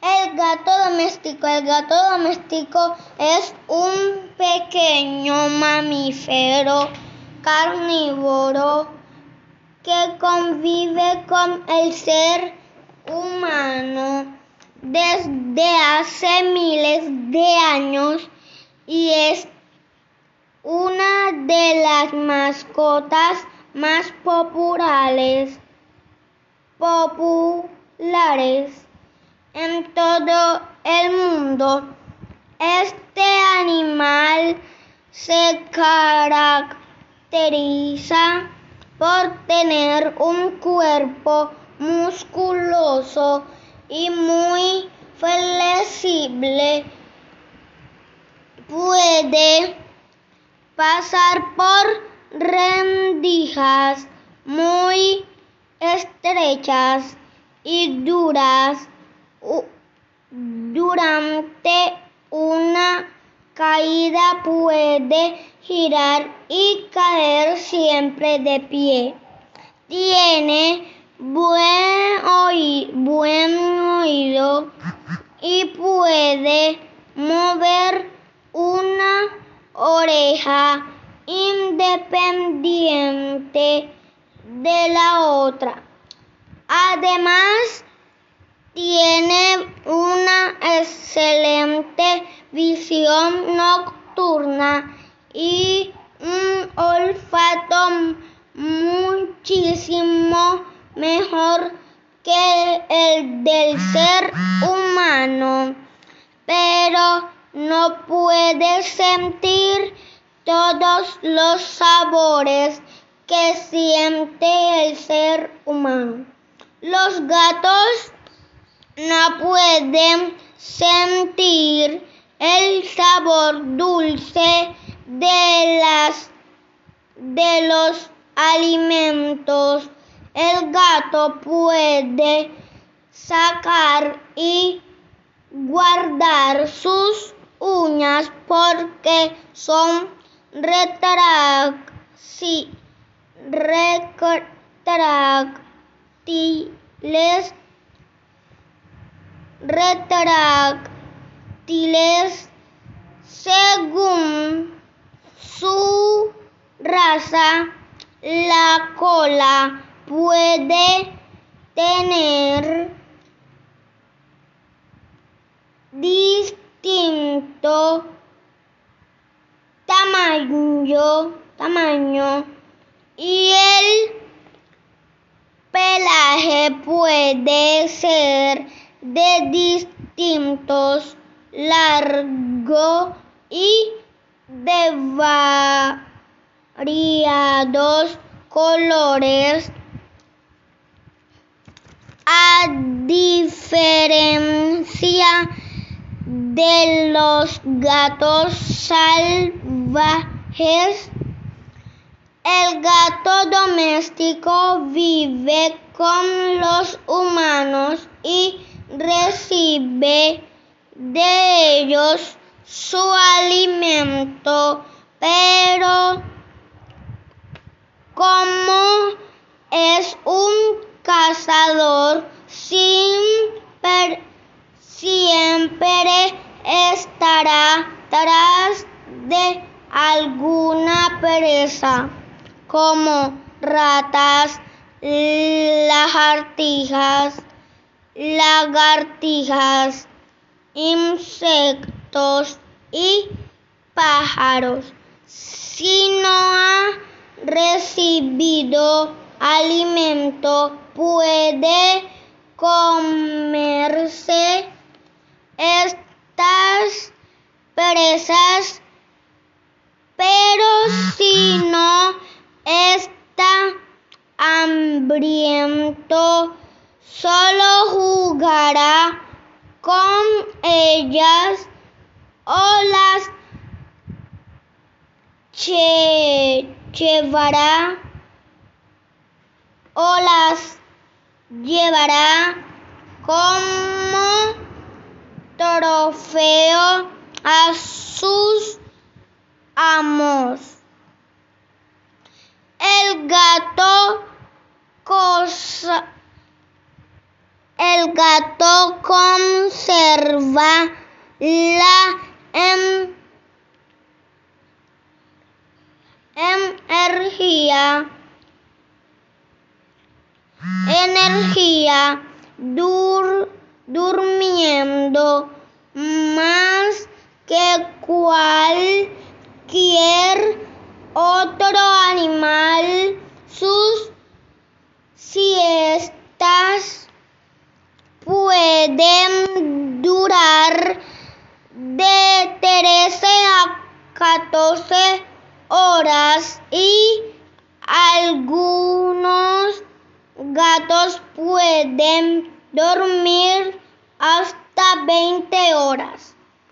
El gato doméstico. El gato doméstico es un pequeño mamífero carnívoro que convive con el ser humano desde hace miles de años y es una de las mascotas más populares, populares en todo el mundo. Este animal se caracteriza por tener un cuerpo musculoso y muy flexible. Puede pasar por rendijas muy estrechas y duras durante una caída puede girar y caer siempre de pie. Tiene buen, oído y puede mover una oreja independiente de la otra. Además, tiene una excelente visión nocturna y un olfato muchísimo mejor que el del ser humano, pero no puede sentir todos los sabores que siente el ser humano. Los gatos no pueden sentir el sabor dulce de las de los alimentos. El gato puede sacar y guardar sus uñas porque son retráctiles, retráctiles según su raza, la cola puede tener distinto tamaño, tamaño y el pelaje puede ser de distintos largo y de variados colores a diferencia de los gatos salvajes, el gato doméstico vive con los humanos y recibe de ellos su alimento, pero como es un cazador siempre, estará tras de alguna presa, como ratas, lagartijas, lagartijas, insectos y pájaros. Si no ha recibido alimento puede comerse estas presas, pero si no está hambriento, solo jugará con ellas o las llevará o las llevará como trofeo a sus amos. El gato cosa el gato conserva la em- energía, energía dur- durmiendo más que cualquier otro animal. Sus siestas pueden durar de 13 a 14 horas y algunos gatos pueden dormir hasta 20 horas.